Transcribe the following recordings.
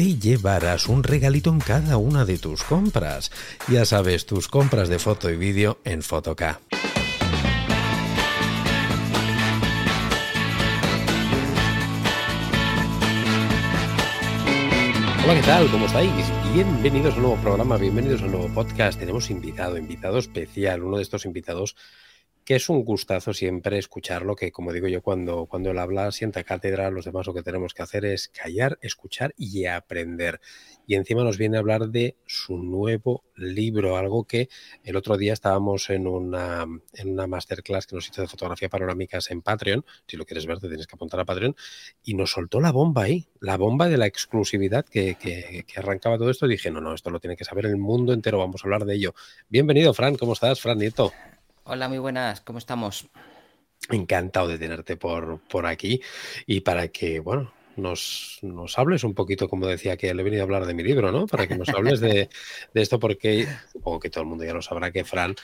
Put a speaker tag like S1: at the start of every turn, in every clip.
S1: te llevarás un regalito en cada una de tus compras. Ya sabes, tus compras de foto y vídeo en Fotoca. Hola, ¿qué tal? ¿Cómo estáis? Bienvenidos a un nuevo programa, bienvenidos a un nuevo podcast. Tenemos invitado, invitado especial, uno de estos invitados que es un gustazo siempre escucharlo, que como digo yo, cuando, cuando él habla, sienta cátedra, los demás lo que tenemos que hacer es callar, escuchar y aprender. Y encima nos viene a hablar de su nuevo libro, algo que el otro día estábamos en una, en una masterclass que nos hizo de fotografía panorámicas en Patreon, si lo quieres ver te tienes que apuntar a Patreon, y nos soltó la bomba ahí, la bomba de la exclusividad que, que, que arrancaba todo esto. Y dije, no, no, esto lo tiene que saber el mundo entero, vamos a hablar de ello. Bienvenido, Fran, ¿cómo estás, Fran Nieto?
S2: Hola, muy buenas, ¿cómo estamos?
S1: Encantado de tenerte por, por aquí y para que, bueno, nos, nos, hables un poquito, como decía, que le he venido a hablar de mi libro, ¿no? Para que nos hables de, de esto, porque supongo que todo el mundo ya lo sabrá que Fran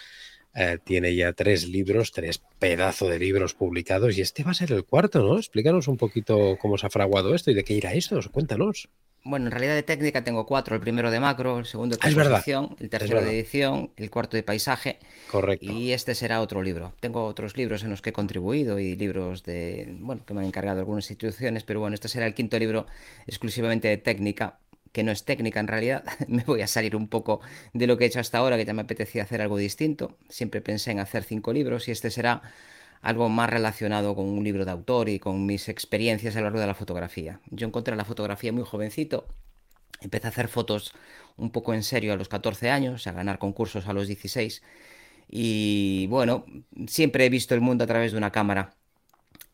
S1: eh, tiene ya tres libros, tres pedazos de libros publicados y este va a ser el cuarto, ¿no? Explícanos un poquito cómo se ha fraguado esto y de qué irá esto, cuéntanos.
S2: Bueno, en realidad de técnica tengo cuatro. El primero de macro, el segundo de ah, composición, el tercero de edición, el cuarto de paisaje.
S1: Correcto.
S2: Y este será otro libro. Tengo otros libros en los que he contribuido y libros de, bueno, que me han encargado algunas instituciones, pero bueno, este será el quinto libro exclusivamente de técnica, que no es técnica en realidad. me voy a salir un poco de lo que he hecho hasta ahora, que ya me apetecía hacer algo distinto. Siempre pensé en hacer cinco libros y este será algo más relacionado con un libro de autor y con mis experiencias a lo largo de la fotografía. Yo encontré la fotografía muy jovencito, empecé a hacer fotos un poco en serio a los 14 años, a ganar concursos a los 16 y bueno, siempre he visto el mundo a través de una cámara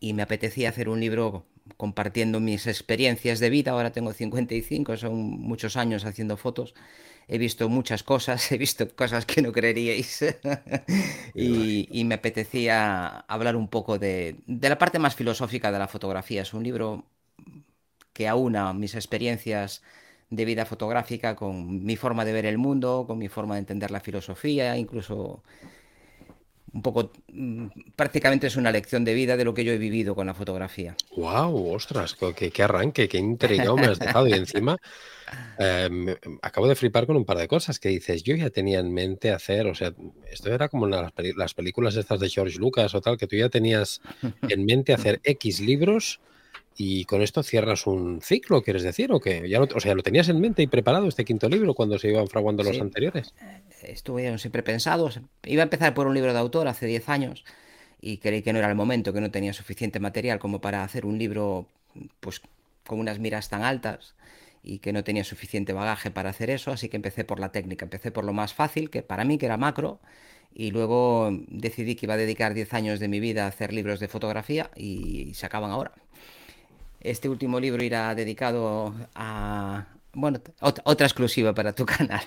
S2: y me apetecía hacer un libro compartiendo mis experiencias de vida, ahora tengo 55, son muchos años haciendo fotos. He visto muchas cosas, he visto cosas que no creeríais. Y, me apetecía hablar un poco de, la parte más filosófica de la fotografía. Es un libro que aúna mis experiencias de vida fotográfica con mi forma de ver el mundo, con mi forma de entender la filosofía, incluso un poco, mm, prácticamente es una lección de vida de lo que yo he vivido con la fotografía.
S1: ¡Wow! ¡Ostras! ¡Qué, qué arranque! ¡Qué intrigado me has dejado! Y encima eh, acabo de flipar con un par de cosas que dices, yo ya tenía en mente hacer, o sea, esto era como las, las películas estas de George Lucas o tal, que tú ya tenías en mente hacer X libros y con esto cierras un ciclo, ¿quieres decir? ¿O que ya lo, o sea, lo tenías en mente y preparado este quinto libro cuando se iban fraguando los anteriores?
S2: Eh, estuve siempre pensado. Iba a empezar por un libro de autor hace 10 años y creí que no era el momento, que no tenía suficiente material como para hacer un libro pues con unas miras tan altas y que no tenía suficiente bagaje para hacer eso, así que empecé por la técnica, empecé por lo más fácil, que para mí que era macro, y luego decidí que iba a dedicar 10 años de mi vida a hacer libros de fotografía y se acaban ahora. Este último libro irá dedicado a, bueno, otra exclusiva para tu canal.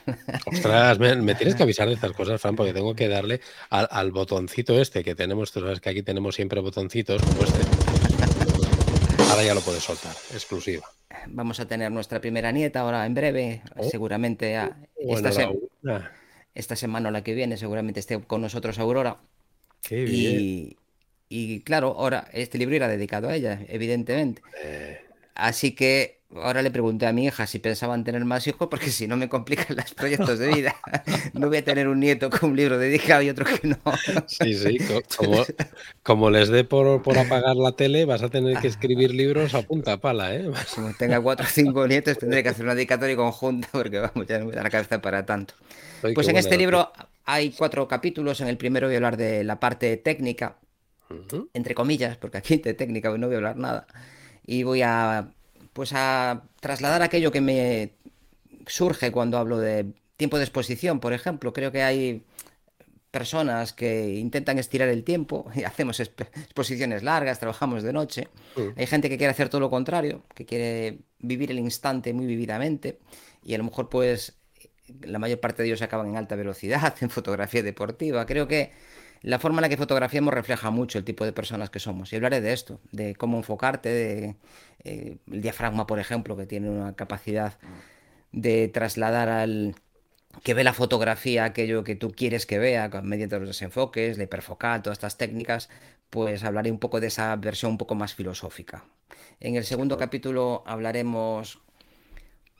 S1: Ostras, me, tienes que avisar de estas cosas, Fran, porque tengo que darle al, botoncito este que tenemos. Tú sabes que aquí tenemos siempre botoncitos como este. Ahora ya lo puedes soltar, exclusiva.
S2: Vamos a tener nuestra primera nieta ahora en breve, oh. seguramente esta, semana o la que viene, seguramente esté con nosotros Aurora.
S1: Qué bien.
S2: Y, claro, ahora este libro irá dedicado a ella, evidentemente. Así que ahora le pregunté a mi hija si pensaban tener más hijos, porque si no me complican los proyectos de vida. No voy a tener un nieto con un libro dedicado y otro que no.
S1: Sí, sí, como, les dé por, por, apagar la tele, vas a tener que escribir libros a punta pala, ¿eh?
S2: Como tenga cuatro o cinco nietos, tendré que hacer una dedicatoria conjunta, porque vamos, ya no me da la cabeza para tanto. Pues en este libro hay cuatro capítulos. En el primero voy a hablar de la parte técnica, entre comillas, porque aquí de técnica no voy a hablar nada. Y voy a pues a trasladar aquello que me surge cuando hablo de tiempo de exposición, por ejemplo. Creo que hay personas que intentan estirar el tiempo y hacemos exposiciones largas, trabajamos de noche. Mm. Hay gente que quiere hacer todo lo contrario, que quiere vivir el instante muy vividamente y a lo mejor pues la mayor parte de ellos acaban en alta velocidad, en fotografía deportiva. Creo que la forma en la que fotografiamos refleja mucho el tipo de personas que somos. Y hablaré de esto, de cómo enfocarte, de eh, el diafragma, por ejemplo, que tiene una capacidad de trasladar al que ve la fotografía aquello que tú quieres que vea mediante los desenfoques, la hiperfocal, todas estas técnicas, pues hablaré un poco de esa versión un poco más filosófica. En el segundo capítulo hablaremos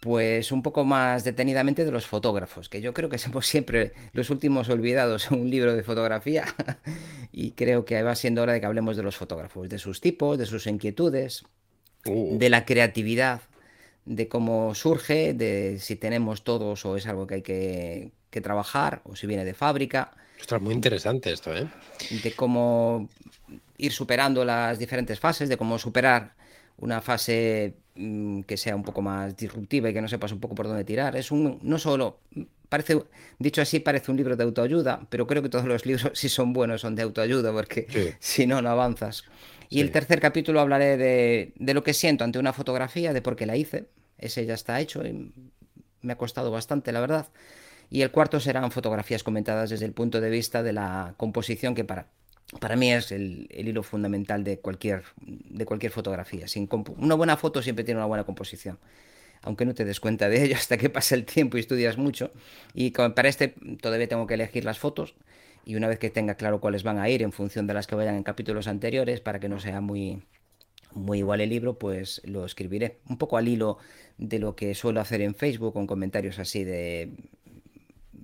S2: pues un poco más detenidamente de los fotógrafos, que yo creo que somos siempre los últimos olvidados en un libro de fotografía y creo que va siendo hora de que hablemos de los fotógrafos, de sus tipos, de sus inquietudes, uh. de la creatividad, de cómo surge, de si tenemos todos o es algo que hay que, trabajar o si viene de fábrica.
S1: Ostras, muy interesante esto, ¿eh?
S2: De cómo ir superando las diferentes fases, de cómo superar una fase mm, que sea un poco más disruptiva y que no sepas un poco por dónde tirar. Es un, no solo, parece, dicho así, parece un libro de autoayuda, pero creo que todos los libros, si son buenos, son de autoayuda, porque si no, no avanzas. Y el tercer capítulo hablaré de, de, lo que siento ante una fotografía, de por qué la hice. Ese ya está hecho y me ha costado bastante, la verdad. Y el cuarto serán fotografías comentadas desde el punto de vista de la composición, que para, para mí es el, hilo fundamental de cualquier, de cualquier fotografía. Sin una buena foto siempre tiene una buena composición, aunque no te des cuenta de ello hasta que pasa el tiempo y estudias mucho. Y para este todavía tengo que elegir las fotos y una vez que tenga claro cuáles van a ir en función de las que vayan en capítulos anteriores, para que no sea muy, muy igual el libro, pues lo escribiré. Un poco al hilo de lo que suelo hacer en Facebook con comentarios así de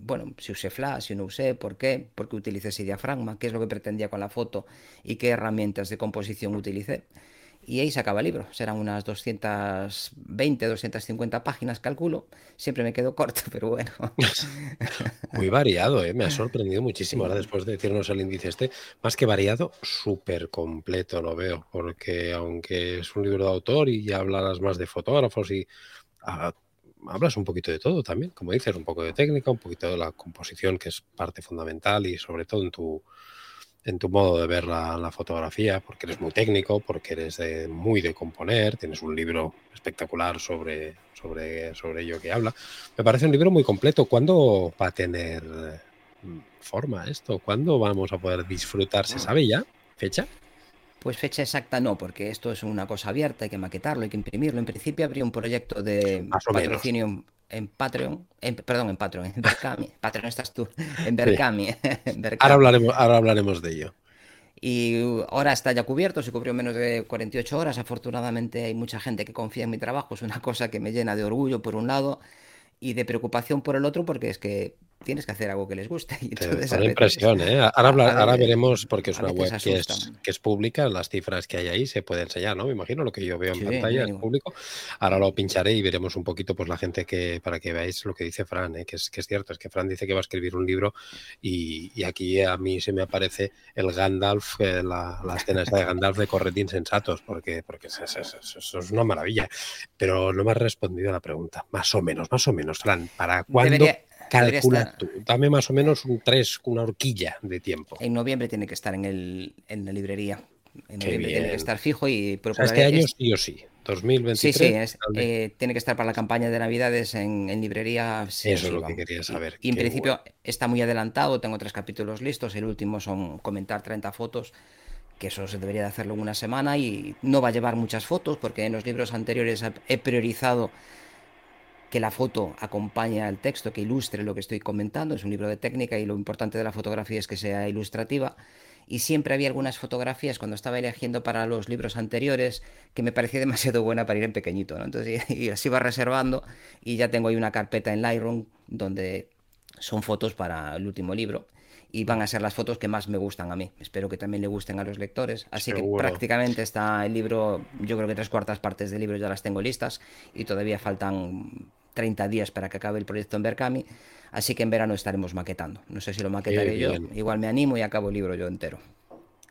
S2: bueno, si usé flash, si no usé, por qué, por qué utilicé ese diafragma, qué es lo que pretendía con la foto y qué herramientas de composición utilicé. Y ahí se acaba el libro. Serán unas 220, 250 páginas, calculo. Siempre me quedo corto, pero bueno.
S1: Muy variado, ¿eh? me ha sorprendido muchísimo. Ahora, después de decirnos el índice este, más que variado, súper completo lo veo. Porque aunque es un libro de autor y ya hablarás más de fotógrafos y ah, hablas un poquito de todo también, como dices, un poco de técnica, un poquito de la composición, que es parte fundamental y sobre todo en tu, en tu modo de ver la, fotografía, porque eres muy técnico, porque eres muy de componer, tienes un libro espectacular sobre, sobre, sobre ello que habla. Me parece un libro muy completo. ¿Cuándo va a tener mm, forma esto? ¿Cuándo vamos a poder disfrutar? ¿Se sabe ya? ¿Fecha?
S2: Pues fecha exacta no, porque esto es una cosa abierta, hay que maquetarlo, hay que imprimirlo. En principio habría un proyecto de patrocinio en Patreon, perdón, en Patreon, en Berkami. Patreon estás tú, en Berkami.
S1: Ahora, hablaremos, ahora hablaremos de ello.
S2: Y ahora está ya cubierto, se cubrió menos de 48 horas. Afortunadamente hay mucha gente que confía en mi trabajo, es una cosa que me llena de orgullo por un lado y de preocupación por el otro, porque es que tienes que hacer algo que les guste. Y
S1: entonces, impresión, ¿eh? Ahora, ahora veremos, porque es una web que es, que es, pública, las cifras que hay ahí se pueden enseñar, ¿no? Me imagino lo que yo veo en pantalla es público. Ahora lo pincharé y veremos un poquito, pues la gente que, para que veáis lo que dice Fran, ¿eh? que, es, que es cierto, es que Fran dice que va a escribir un libro y, aquí a mí se me aparece el Gandalf, eh, la, la, escena esa de Gandalf de Corretín Sensatos, porque, porque eso, es una maravilla. Pero no me has respondido a la pregunta, más o menos, más o menos, Fran, ¿para cuándo? Calcula tú, dame más o menos un 3, una horquilla de tiempo.
S2: En noviembre tiene que estar en, el, en la librería. En noviembre tiene que estar fijo y
S1: este año sí o sí. 2023. Sí,
S2: sí, eh, tiene que estar para la campaña de Navidades en, librería.
S1: Eso es lo que quería saber.
S2: Y, en principio está muy adelantado, tengo tres capítulos listos. El último son comentar 30 fotos, que eso se debería de hacerlo en una semana y no va a llevar muchas fotos porque en los libros anteriores he priorizado que la foto acompañe al texto, que ilustre lo que estoy comentando. Es un libro de técnica y lo importante de la fotografía es que sea ilustrativa. y siempre había algunas fotografías cuando estaba eligiendo para los libros anteriores que me parecía demasiado buena para ir en pequeñito, ¿no? Entonces, y, así va reservando y ya tengo ahí una carpeta en Lightroom donde son fotos para el último libro y van a ser las fotos que más me gustan a mí. Espero que también le gusten a los lectores. Así que prácticamente está el libro, yo creo que tres cuartas partes del libro ya las tengo listas y todavía faltan 30 días para que acabe el proyecto en Berkami. Así que en verano estaremos maquetando. No sé si lo maquetaré yo. Igual me animo y acabo el libro yo entero.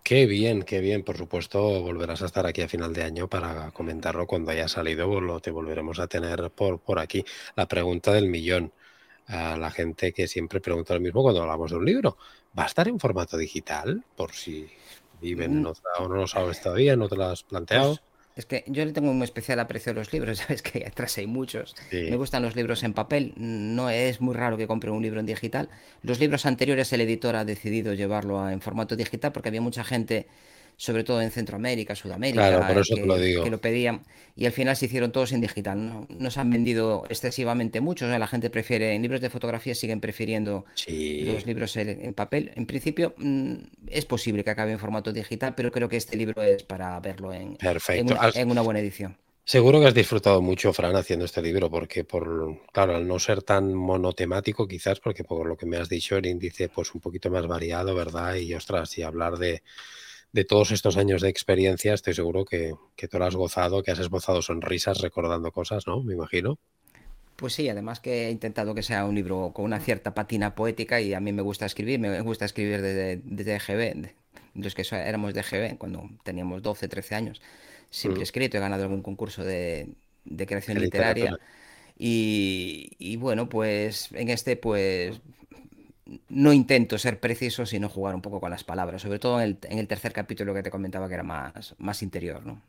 S1: Qué bien, qué bien. Por supuesto, volverás a estar aquí a final de año para comentarlo cuando haya salido. Lo te volveremos a tener por, por aquí. La pregunta del millón. A la gente que siempre pregunta lo mismo cuando hablamos de un libro. ¿Va a estar en formato digital? Por si viven en mm. otra o no lo sabes todavía, no te lo has planteado. Pues
S2: es que yo le tengo un especial aprecio a los libros, sabes que atrás hay muchos. Me gustan los libros en papel, no es muy raro que compre un libro en digital. Los libros anteriores el editor ha decidido llevarlo en formato digital porque había mucha gente sobre todo en Centroamérica, Sudamérica, que, lo pedían, y al final se hicieron todos en digital. No, se han vendido excesivamente muchos, la gente prefiere, en libros de fotografía siguen prefiriendo los libros en, papel. En principio mm, es posible que acabe en formato digital, pero creo que este libro es para verlo en, en, una, buena edición.
S1: Seguro que has disfrutado mucho, Fran, haciendo este libro, porque por, claro, al no ser tan monotemático, quizás, porque por lo que me has dicho, el índice, pues un poquito más variado, ¿verdad? Y ostras, y hablar de, de todos estos años de experiencia, estoy seguro que, que tú lo has gozado, que has esbozado sonrisas recordando cosas, ¿no? Me imagino.
S2: Pues sí, además que he intentado que sea un libro con una cierta patina poética y a mí me gusta escribir, me gusta escribir desde, desde GB, los que éramos de GB, cuando teníamos 12, 13 años. Siempre he mm. escrito, he ganado algún concurso de, de creación literaria. Y, y, bueno, pues en este pues no intento ser preciso, sino jugar un poco con las palabras, sobre todo en el, tercer capítulo que te comentaba que era más, más interior, ¿no?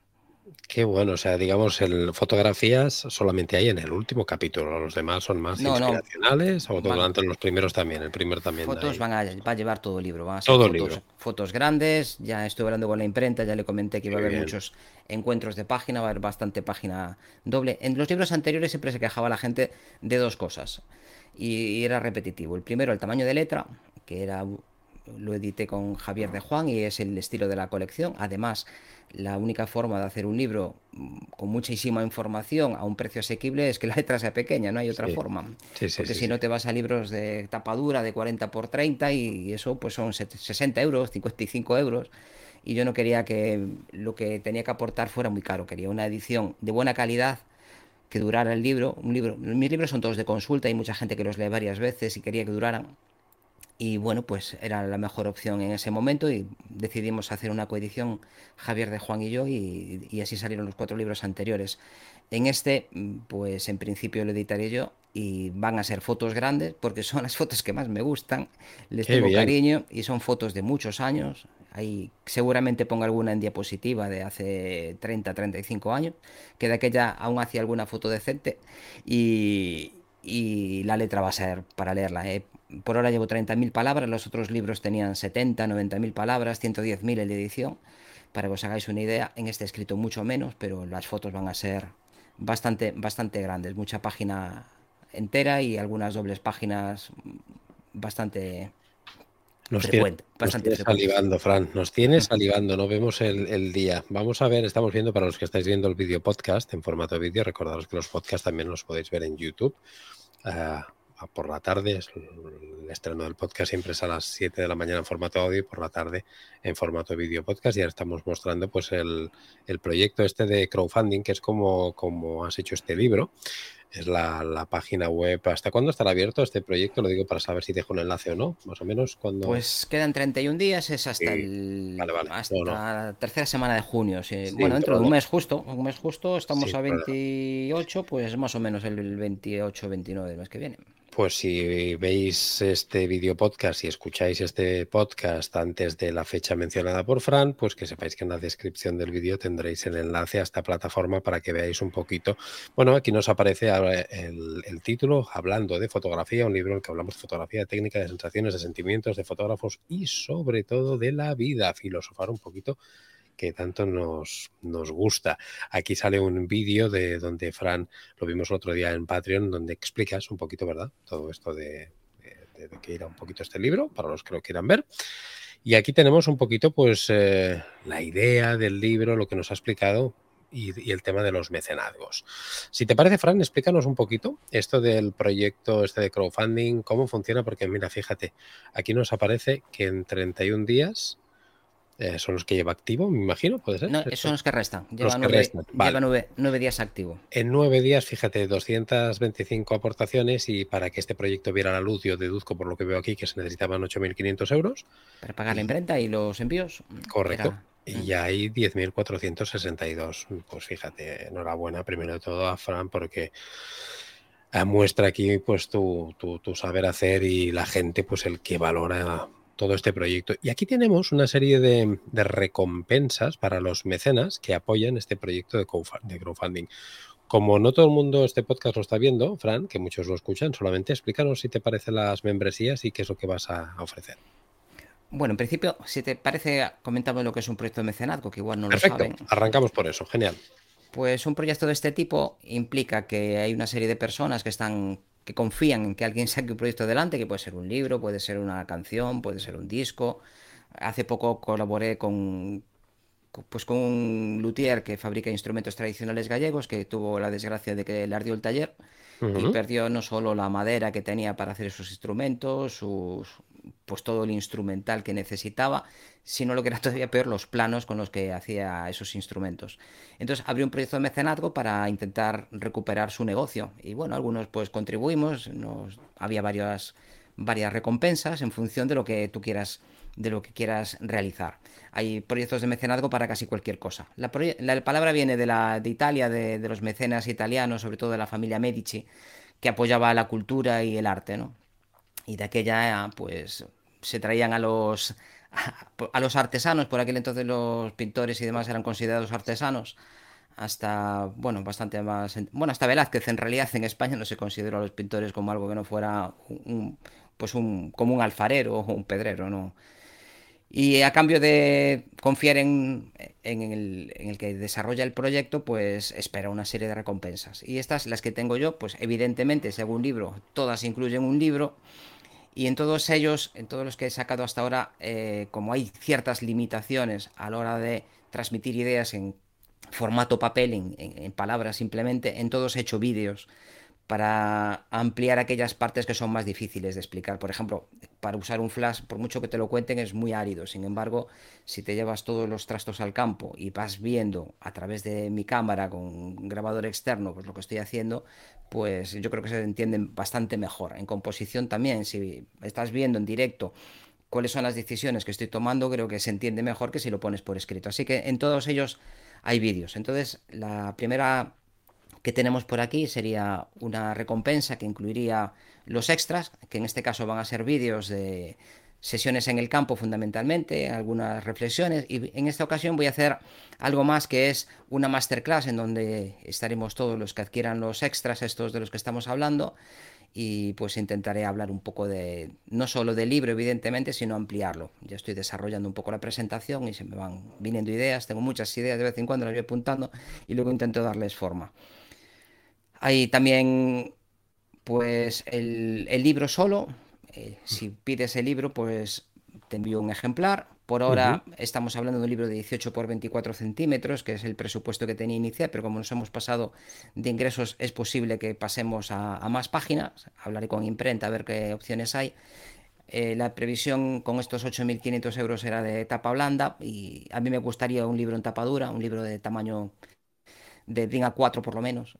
S1: Qué bueno, o sea, digamos, el, fotografías solamente hay en el último capítulo, los demás son más inspiracionales, o durante los primeros también, el primer también.
S2: Fotos van a, va a llevar todo el libro, van a ser todo fotos, libro. fotos grandes, ya estoy hablando con la imprenta, ya le comenté que iba a haber muchos encuentros de página, va a haber bastante página doble. En los libros anteriores siempre se quejaba la gente de dos cosas y era repetitivo. El primero, el tamaño de letra, que era lo edité con Javier de Juan y es el estilo de la colección. Además, la única forma de hacer un libro mm, con muchísima información a un precio asequible es que la letra sea pequeña, no hay otra forma. Porque si no te vas a libros de tapadura de 40 por 30 y eso pues son 60 euros, 55 euros. Y yo no quería que lo que tenía que aportar fuera muy caro, quería una edición de buena calidad que durara el libro. Un libro. Mis libros son todos de consulta, hay mucha gente que los lee varias veces y quería que duraran. Y bueno, pues era la mejor opción en ese momento y decidimos hacer una coedición Javier de Juan y yo y, y así salieron los cuatro libros anteriores. En este, pues en principio lo editaré yo y van a ser fotos grandes porque son las fotos que más me gustan, les tengo cariño y son fotos de muchos años. Ahí seguramente ponga alguna en diapositiva de hace 30, 35 años, que de aquella aún hacía alguna foto decente y, y la letra va a ser para leerla. ¿eh? Por ahora llevo 30.000 palabras, los otros libros tenían 70, 90.000 palabras, 110.000 en la edición. Para que os hagáis una idea, en este escrito mucho menos, pero las fotos van a ser bastante, bastante grandes, mucha página entera y algunas dobles páginas bastante
S1: nos tiene, salivando, Fran. Nos tiene salivando, no vemos el, día. Vamos a ver, estamos viendo para los que estáis viendo el vídeo podcast en formato de vídeo, recordaros que los podcasts también los podéis ver en YouTube. Ah, por la tarde, el estreno del podcast siempre es a las 7 de la mañana en formato audio y por la tarde en formato vídeo podcast. Y ahora estamos mostrando pues el, el, proyecto este de crowdfunding, que es como, como has hecho este libro es la, página web. ¿Hasta cuándo estará abierto este proyecto? Lo digo para saber si dejo un enlace o no, más o menos. cuando
S2: Pues quedan 31 días, es hasta, el, la tercera semana de junio. bueno, dentro de un mes justo, un mes justo, estamos a 28, pues más o menos el 28-29 del mes que viene.
S1: Pues si veis este vídeo podcast y escucháis este podcast antes de la fecha mencionada por Fran, pues que sepáis que en la descripción del vídeo tendréis el enlace a esta plataforma para que veáis un poquito. Bueno, aquí nos aparece el, el título, hablando de fotografía, un libro en el que hablamos de fotografía, de técnica, de sensaciones, de sentimientos, de fotógrafos y sobre todo de la vida, filosofar un poquito que tanto nos, nos gusta. Aquí sale un vídeo de donde Fran, lo vimos el otro día en Patreon, donde explicas un poquito, ¿verdad? Todo esto de, de, que era un poquito este libro, para los que lo quieran ver. Y aquí tenemos un poquito, pues, eh, la idea del libro, lo que nos ha explicado y, el tema de los mecenazgos. Si te parece, Fran, explícanos un poquito esto del proyecto este de crowdfunding, cómo funciona, porque mira, fíjate, aquí nos aparece que en 31 días eh, son los que lleva activo, me imagino, puede ser.
S2: No, son los que restan. Lleva, nueve, días activo.
S1: En nueve días, fíjate, 225 aportaciones y para que este proyecto viera la luz, yo deduzco por lo que veo aquí que se necesitaban 8.500 euros.
S2: Para pagar la imprenta y los envíos.
S1: Correcto. Y ya hay 10.462. Pues fíjate, enhorabuena primero de todo a Fran porque muestra aquí pues tu, tu, saber hacer y la gente pues el que valora todo este proyecto. Y aquí tenemos una serie de, recompensas para los mecenas que apoyan este proyecto de, crowdfunding. Como no todo el mundo este podcast lo está viendo, Fran, que muchos lo escuchan, solamente explícanos si te parecen las membresías y qué es lo que vas a ofrecer.
S2: Bueno, en principio, si te parece, comentamos lo que es un proyecto de mecenazgo, que igual no lo saben.
S1: Arrancamos por eso, genial.
S2: Pues un proyecto de este tipo implica que hay una serie de personas que están que confían en que alguien saque un proyecto adelante, que puede ser un libro, puede ser una canción, puede ser un disco. Hace poco colaboré con pues con un luthier que fabrica instrumentos tradicionales gallegos que tuvo la desgracia de que le ardió el taller y perdió no solo la madera que tenía para hacer esos instrumentos, sus, pues todo el instrumental que necesitaba, sino lo que era todavía peor, los planos con los que hacía esos instrumentos. Entonces abrió un proyecto de mecenazgo para intentar recuperar su negocio. Y bueno, algunos pues contribuimos, nos, había varias, varias recompensas en función de lo que tú quieras de lo que quieras realizar. Hay proyectos de mecenazgo para casi cualquier cosa. La, palabra viene de, la, de Italia, de, de, los mecenas italianos, sobre todo de la familia Medici, que apoyaba la cultura y el arte, ¿no? Y de aquella pues se traían a los a los artesanos, por aquel entonces los pintores y demás eran considerados artesanos, hasta, bueno, bastante más, bueno, hasta Velázquez en realidad en España no se consideró a los pintores como algo que no fuera un, pues un, como un alfarero o un pedrero, ¿no? Y a cambio de confiar en, en, el, en, el, que desarrolla el proyecto, pues espera una serie de recompensas. Y estas, las que tengo yo, pues evidentemente, según libro, todas incluyen un libro. Y en todos ellos, en todos los que he sacado hasta ahora, eh, como hay ciertas limitaciones a la hora de transmitir ideas en formato papel, en, palabras simplemente, en todos he hecho vídeos para ampliar aquellas partes que son más difíciles de explicar. Por ejemplo, para usar un flash, por mucho que te lo cuenten, es muy árido. Sin embargo, si te llevas todos los trastos al campo y vas viendo a través de mi cámara con un grabador externo pues lo que estoy haciendo, pues yo creo que se entienden bastante mejor. En composición también, si estás viendo en directo cuáles son las decisiones que estoy tomando, creo que se entiende mejor que si lo pones por escrito. Así que en todos ellos hay vídeos. Entonces, la primera que tenemos por aquí sería una recompensa que incluiría los extras, que en este caso van a ser vídeos de sesiones en el campo fundamentalmente, algunas reflexiones y en esta ocasión voy a hacer algo más que es una masterclass en donde estaremos todos los que adquieran los extras, estos de los que estamos hablando y pues intentaré hablar un poco de, no solo del libro evidentemente, sino ampliarlo. Ya estoy desarrollando un poco la presentación y se me van viniendo ideas, tengo muchas ideas de vez en cuando, las voy apuntando y luego intento darles forma. Hay también, pues, el, libro solo. Eh, si pides el libro, pues te envío un ejemplar. Por ahora estamos hablando de un libro de 18 por 24 centímetros, que es el presupuesto que tenía inicial, pero como nos hemos pasado de ingresos, es posible que pasemos a, más páginas. Hablaré con imprenta a ver qué opciones hay. Eh, la previsión con estos 8.500 euros era de tapa blanda y a mí me gustaría un libro en tapa dura, un libro de tamaño de DIN A4 por lo menos,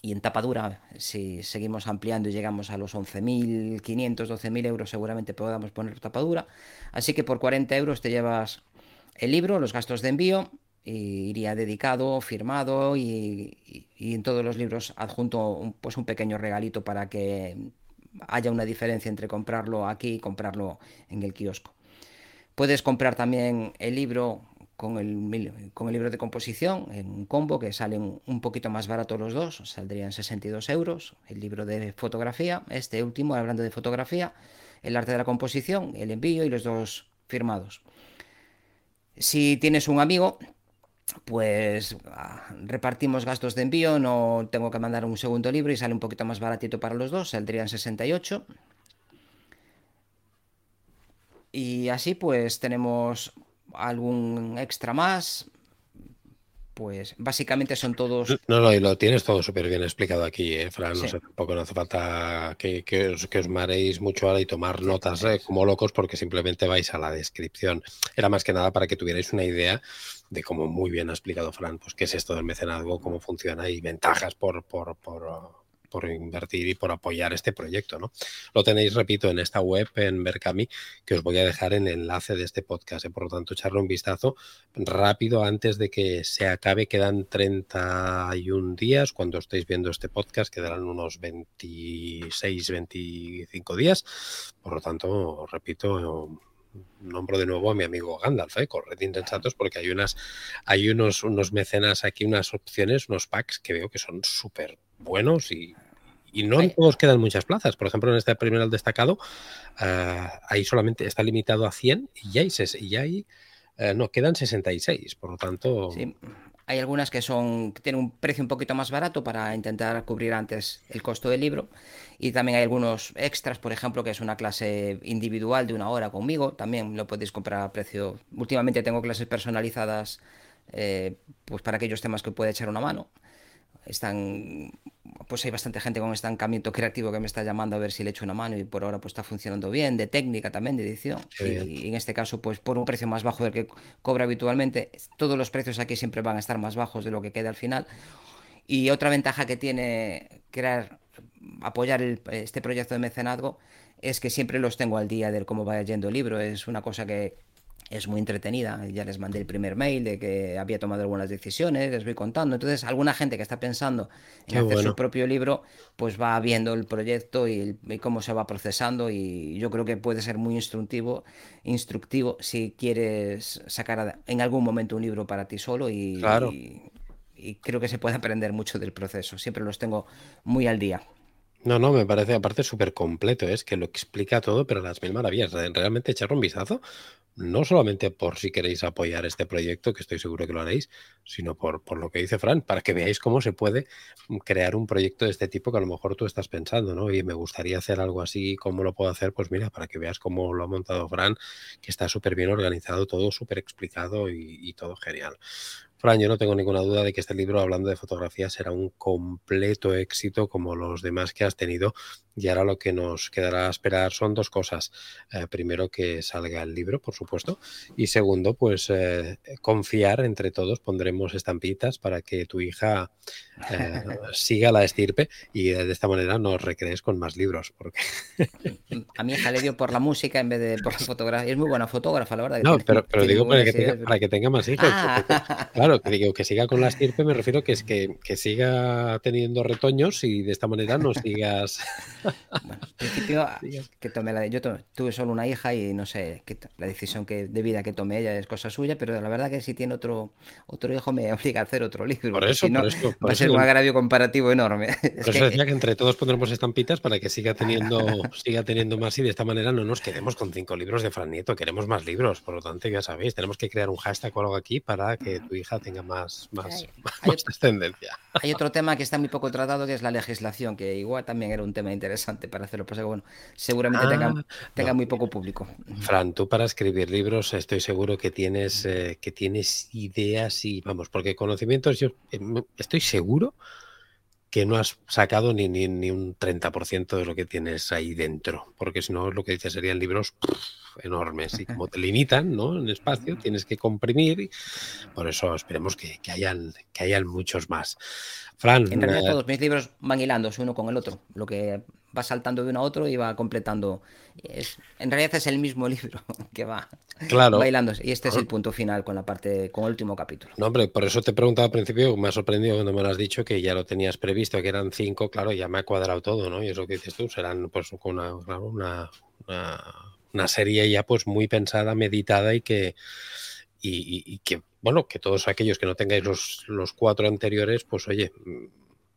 S2: y en tapadura, si seguimos ampliando y llegamos a los 11.500, 12.000 euros, seguramente podamos poner tapadura. Así que por 40 euros te llevas el libro, los gastos de envío, y iría dedicado, firmado y, en todos los libros adjunto un, pues un pequeño regalito para que haya una diferencia entre comprarlo aquí y comprarlo en el kiosco. Puedes comprar también el libro con el, con el libro de composición en un combo que salen un poquito más barato los dos, saldrían 62 euros. El libro de fotografía, este último, hablando de fotografía, el arte de la composición, el envío y los dos firmados. Si tienes un amigo, pues ah, repartimos gastos de envío, no tengo que mandar un segundo libro y sale un poquito más baratito para los dos, saldrían 68. y así pues tenemos algún extra más, pues básicamente son todos...
S1: No, no, y lo tienes todo súper bien explicado aquí, ¿eh, Fran? No sé, tampoco no hace falta que, os, maréis mucho ahora y tomar notas ¿eh? como locos porque simplemente vais a la descripción. Era más que nada para que tuvierais una idea de cómo muy bien ha explicado Fran, pues qué es esto del mecenazgo, cómo funciona y ventajas por, por, por por invertir y por apoyar este proyecto. ¿no? Lo tenéis, repito, en esta web, en Berkami, que os voy a dejar en el enlace de este podcast. ¿eh? Por lo tanto, echarle un vistazo rápido antes de que se acabe. Quedan 31 días. Cuando estéis viendo este podcast, quedarán unos 26, 25 días. Por lo tanto, repito, nombro de nuevo a mi amigo Gandalf, ¿eh? Corred porque hay unas, hay unos, unos mecenas aquí, unas opciones, unos packs que veo que son súper buenos y, no en todos quedan muchas plazas. Por ejemplo, en este primero destacado, uh, ahí solamente está limitado a 100 y ya hay, y ya hay uh, no, quedan 66. Por lo tanto,
S2: sí. Hay algunas que son que tienen un precio un poquito más barato para intentar cubrir antes el costo del libro. Y también hay algunos extras, por ejemplo, que es una clase individual de una hora conmigo. También lo podéis comprar a precio. Últimamente tengo clases personalizadas eh, pues para aquellos temas que puede echar una mano están pues hay bastante gente con estancamiento creativo que me está llamando a ver si le echo una mano y por ahora pues está funcionando bien, de técnica también, de edición. Y, en este caso pues por un precio más bajo del que cobra habitualmente, todos los precios aquí siempre van a estar más bajos de lo que queda al final. Y otra ventaja que tiene crear, apoyar este proyecto de mecenazgo es que siempre los tengo al día de cómo va yendo el libro. Es una cosa que es muy entretenida. Ya les mandé el primer mail de que había tomado algunas decisiones, les voy contando. Entonces, alguna gente que está pensando en hacer su propio libro, pues va viendo el proyecto y, cómo se va procesando. Y yo creo que puede ser muy instructivo, instructivo si quieres sacar en algún momento un libro para ti solo. Y, y creo que se puede aprender mucho del proceso. Siempre los tengo muy al día.
S1: No, no, me parece aparte súper completo, es que lo explica todo, pero las mil maravillas. Realmente echarle un vistazo, no solamente por si queréis apoyar este proyecto, que estoy seguro que lo haréis, sino por, por lo que dice Fran, para que veáis cómo se puede crear un proyecto de este tipo que a lo mejor tú estás pensando, ¿no? Y me gustaría hacer algo así, ¿cómo lo puedo hacer? Pues mira, para que veas cómo lo ha montado Fran, que está súper bien organizado, todo súper explicado y, y todo genial. Fran, yo no tengo ninguna duda de que este libro, hablando de fotografía, será un completo éxito como los demás que has tenido. Y ahora lo que nos quedará esperar son dos cosas. Eh, primero, que salga el libro, por supuesto. Y segundo, pues eh, confiar entre todos. Pondremos estampitas para que tu hija eh, siga la estirpe y de esta manera nos recrees con más libros. Porque...
S2: A mi hija le dio por la música en vez de por la fotografía. Es muy buena fotógrafa, la verdad.
S1: no, pero, digo para que, tenga, más hijos. Ah. Claro, que digo que siga con la estirpe, me refiero que es que, que siga teniendo retoños y de esta manera no sigas.
S2: Bueno, principio que tomé la de, yo tuve solo una hija y no sé, que, la decisión que, de vida que tomé ella es cosa suya, pero la verdad que si tiene otro, otro hijo me obliga a hacer otro libro.
S1: Por eso, por eso,
S2: va a ser un agravio comparativo enorme.
S1: Por eso decía que entre todos pondremos estampitas para que siga teniendo, siga teniendo más y de esta manera no nos quedemos con cinco libros de Fran Nieto, queremos más libros, por lo tanto ya sabéis, tenemos que crear un hashtag o algo aquí para que tu hija tenga más, más, más descendencia.
S2: Hay otro tema que está muy poco tratado que es la legislación, que igual también era un tema interesante para hacerlo. Pues bueno, seguramente tenga, ah, tenga muy poco público.
S1: Fran, tú para escribir libros estoy seguro que tienes, eh, que tienes ideas y vamos, porque conocimientos yo eh, estoy seguro que no has sacado ni, ni, ni un 30% de lo que tienes ahí dentro, porque si no, lo que dices serían libros enormes y como te limitan ¿no? en espacio, tienes que comprimir, por eso esperemos que, que, hayan, que hayan muchos más. Fran,
S2: en realidad eh, todos mis libros van hilándose uno con el otro, lo que va saltando de uno a otro y va completando. Es, en realidad es el mismo libro que va
S1: claro.
S2: bailando. Y este es el punto final con la parte, con el último capítulo.
S1: No, hombre, por eso te he preguntado al principio, me ha sorprendido cuando me lo has dicho que ya lo tenías previsto, que eran cinco, claro, ya me ha cuadrado todo, ¿no? Y eso que dices tú, serán pues una, una, una, serie ya pues muy pensada, meditada y que. Y, y, que, bueno, que todos aquellos que no tengáis los, los cuatro anteriores, pues oye,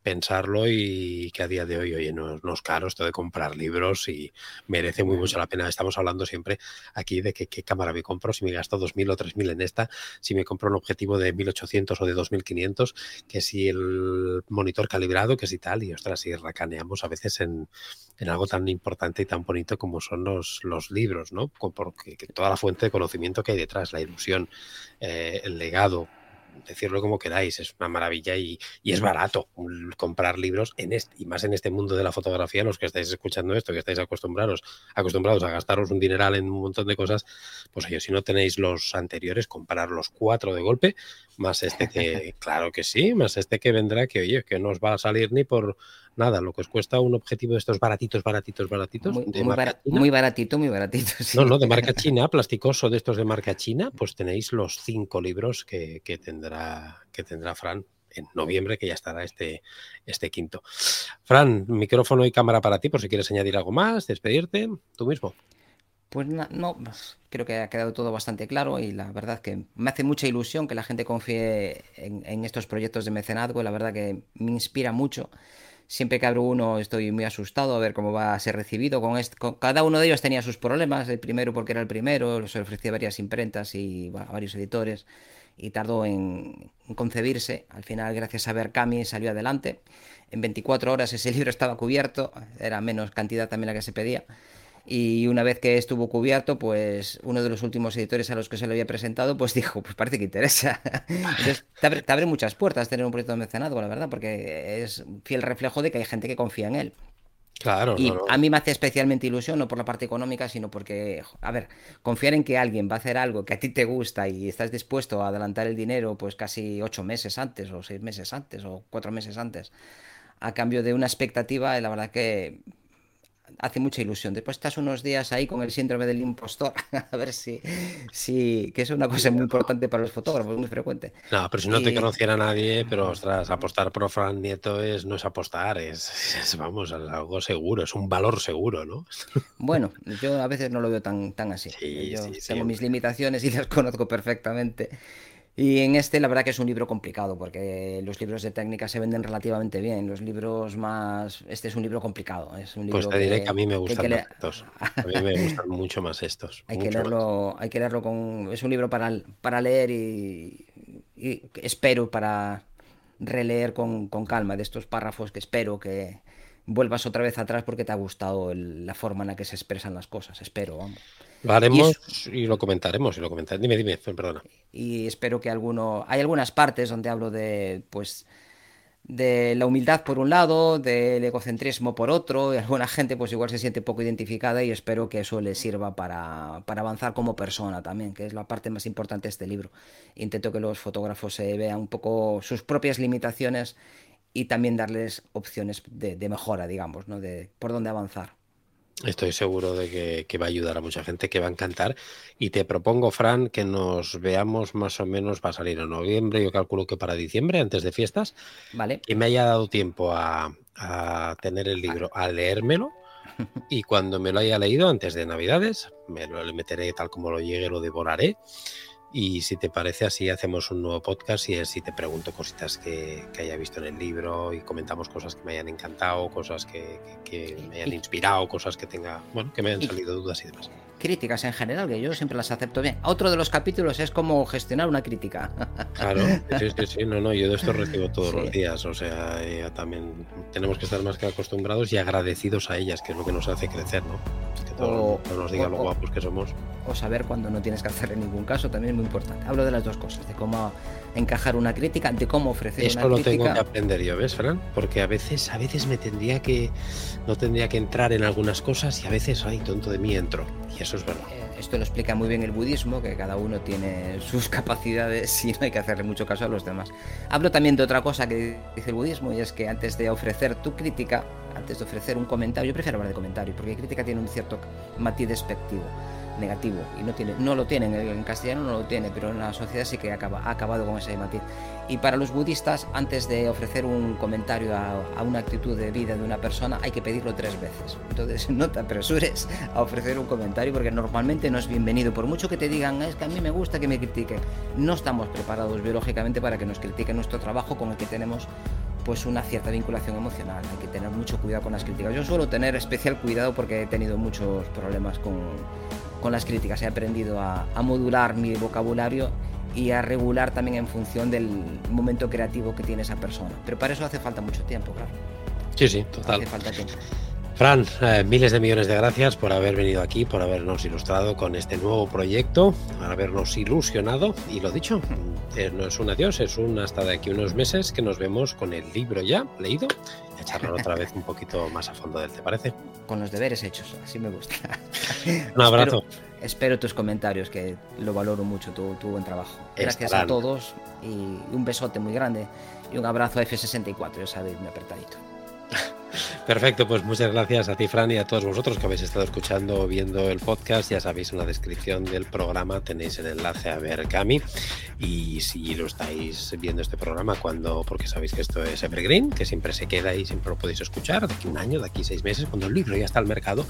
S1: pensarlo y que a día de hoy, oye, no, no, es caro esto de comprar libros y merece muy mucho la pena. Estamos hablando siempre aquí de que, qué cámara me compro, si me gasto 2.000 o 3.000 en esta, si me compro un objetivo de 1.800 o de 2.500, que si el monitor calibrado, que si tal, y ostras, si racaneamos a veces en, en algo tan importante y tan bonito como son los, los libros, ¿no? Porque toda la fuente de conocimiento que hay detrás, la ilusión, eh, el legado, decirlo como queráis, es una maravilla y, y, es barato comprar libros en este, y más en este mundo de la fotografía, los que estáis escuchando esto, que estáis acostumbrados, acostumbrados a gastaros un dineral en un montón de cosas, pues oye, si no tenéis los anteriores, comprar los cuatro de golpe, más este que, claro que sí, más este que vendrá, que oye, que no os va a salir ni por nada, lo que os cuesta un objetivo de estos baratitos, baratitos, baratitos.
S2: Muy, de muy, muy baratito, muy baratito.
S1: Sí. No, no, de marca china, plasticoso de estos de marca china, pues tenéis los cinco libros que, que tendrá, que tendrá Fran en noviembre, que ya estará este, este quinto. Fran, micrófono y cámara para ti, por si quieres añadir algo más, despedirte, tú mismo.
S2: Pues no, pues creo que ha quedado todo bastante claro y la verdad que me hace mucha ilusión que la gente confíe en, en estos proyectos de mecenazgo, la verdad que me inspira mucho siempre que abro uno estoy muy asustado a ver cómo va a ser recibido. Con, con cada uno de ellos tenía sus problemas. El primero porque era el primero, se ofrecía varias imprentas y a varios editores y tardó en, concebirse. Al final, gracias a Berkami, salió adelante. En 24 horas ese libro estaba cubierto, era menos cantidad también la que se pedía. Y una vez que estuvo cubierto, pues uno de los últimos editores a los que se lo había presentado, pues dijo, pues parece que interesa. Entonces, te abre, te abre muchas puertas tener un proyecto de mecenazgo, la verdad, porque es fiel reflejo de que hay gente que confía en él.
S1: Claro.
S2: Y
S1: no, no.
S2: a mí me hace especialmente ilusión, no por la parte económica, sino porque, a ver, confiar en que alguien va a hacer algo que a ti te gusta y estás dispuesto a adelantar el dinero, pues casi ocho meses antes, o seis meses antes, o cuatro meses antes, a cambio de una expectativa, la verdad que hace mucha ilusión. Después estás unos días ahí con el síndrome del impostor, a ver si, si, que es una cosa muy importante para los fotógrafos, muy frecuente.
S1: No, pero si no y... te conociera nadie, pero ostras, apostar por Fran Nieto es, no es apostar, es, es, vamos, algo seguro, es un valor seguro, ¿no?
S2: Bueno, yo a veces no lo veo tan, tan así.
S1: Sí,
S2: yo
S1: sí,
S2: tengo
S1: sí.
S2: mis limitaciones y las conozco perfectamente. Y en este la verdad que es un libro complicado porque los libros de técnica se venden relativamente bien. Los libros más... Este es un libro complicado. Es un libro
S1: pues te diré que, que a mí me gustan estos. A mí me gustan mucho más estos.
S2: Hay que leerlo,
S1: más.
S2: hay que leerlo con... Es un libro para, para leer y, y espero para releer con, con, calma de estos párrafos que espero que vuelvas otra vez atrás porque te ha gustado el, la forma en la que se expresan las cosas. Espero, vamos.
S1: Lo haremos y, y, lo comentaremos. Y lo comentaremos. Dime, dime, perdona.
S2: Y espero que alguno. Hay algunas partes donde hablo de, pues, de la humildad por un lado, del egocentrismo por otro, y alguna gente pues igual se siente poco identificada y espero que eso le sirva para, para avanzar como persona también, que es la parte más importante de este libro. Intento que los fotógrafos se vean un poco sus propias limitaciones y también darles opciones de, de mejora, digamos, ¿no? de por dónde avanzar.
S1: Estoy seguro de que, que, va a ayudar a mucha gente, que va a encantar. Y te propongo, Fran, que nos veamos más o menos, va a salir en noviembre, yo calculo que para diciembre, antes de fiestas.
S2: Vale.
S1: Y me haya dado tiempo a, a tener el libro, a leérmelo. Y cuando me lo haya leído, antes de Navidades, me lo meteré tal como lo llegue, lo devoraré. Y si te parece así, hacemos un nuevo podcast y así te pregunto cositas que, que, haya visto en el libro y comentamos cosas que me hayan encantado, cosas que, que, que me hayan inspirado, cosas que tenga, bueno, que me hayan salido dudas y demás.
S2: Críticas en general, que yo siempre las acepto bien. Otro de los capítulos es cómo gestionar una crítica.
S1: Claro, sí, sí, sí, no, no, yo de esto recibo todos sí. los días, o sea, ya también tenemos que estar más que acostumbrados y agradecidos a ellas, que es lo que nos hace crecer, ¿no? Que todo o, nos diga o, lo guapos que somos.
S2: O saber cuando no tienes que hacer en ningún caso, también es muy importante. Hablo de las dos cosas, de cómo encajar una crítica, de cómo ofrecer
S1: Esto
S2: una
S1: lo
S2: crítica.
S1: tengo que aprender yo, ¿ves, Fran? Porque a veces, a veces me tendría que, no tendría que entrar en algunas cosas y a veces, ay, tonto de mí entro. Y eso es verdad.
S2: Eh, esto lo explica muy bien el budismo, que cada uno tiene sus capacidades y no hay que hacerle mucho caso a los demás. Hablo también de otra cosa que dice el budismo y es que antes de ofrecer tu crítica, antes de ofrecer un comentario, yo prefiero hablar de comentario, porque crítica tiene un cierto matiz despectivo negativo y no tiene no lo tienen en castellano no lo tiene pero en la sociedad sí que ha acabado con ese matiz y para los budistas antes de ofrecer un comentario a, a, una actitud de vida de una persona hay que pedirlo tres veces entonces no te apresures a ofrecer un comentario porque normalmente no es bienvenido por mucho que te digan es que a mí me gusta que me critiquen no estamos preparados biológicamente para que nos critiquen nuestro trabajo con el que tenemos pues una cierta vinculación emocional. Hay que tener mucho cuidado con las críticas. Yo suelo tener especial cuidado porque he tenido muchos problemas con, con las críticas. He aprendido a, a, modular mi vocabulario y a regular también en función del momento creativo que tiene esa persona. Pero para eso hace falta mucho tiempo, claro.
S1: Sí, sí, total.
S2: Hace falta tiempo.
S1: Fran, eh, miles de millones de gracias por haber venido aquí, por habernos ilustrado con este nuevo proyecto, por habernos ilusionado. Y lo dicho, eh, no es un adiós, es un hasta de aquí unos meses que nos vemos con el libro ya leído y a charlar otra vez un poquito más a fondo del, ¿te parece?
S2: Con los deberes hechos, así me gusta.
S1: un abrazo.
S2: Espero, espero, tus comentarios, que lo valoro mucho, tu, tu buen trabajo. Gracias Estarán. a todos y un besote muy grande y un abrazo a F64, ya sabéis, mi apretadito.
S1: Perfecto, pues muchas gracias a ti, Fran, y a todos vosotros que habéis estado escuchando o viendo el podcast. Ya sabéis, en la descripción del programa tenéis el enlace a ver Cami. Y si lo estáis viendo este programa, cuando, porque sabéis que esto es Evergreen, que siempre se queda y siempre lo podéis escuchar, de aquí un año, de aquí seis meses, cuando el libro ya está al mercado,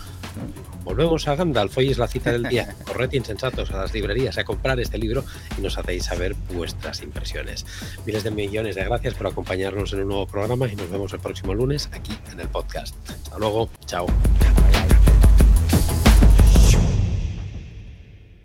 S1: volvemos a Gandalf. Hoy es la cita del día. Corred insensatos a las librerías a comprar este libro y nos hacéis saber vuestras impresiones. Miles de millones de gracias por acompañarnos en un nuevo programa y nos vemos el próximo lunes aquí en el Hasta luego. Chao.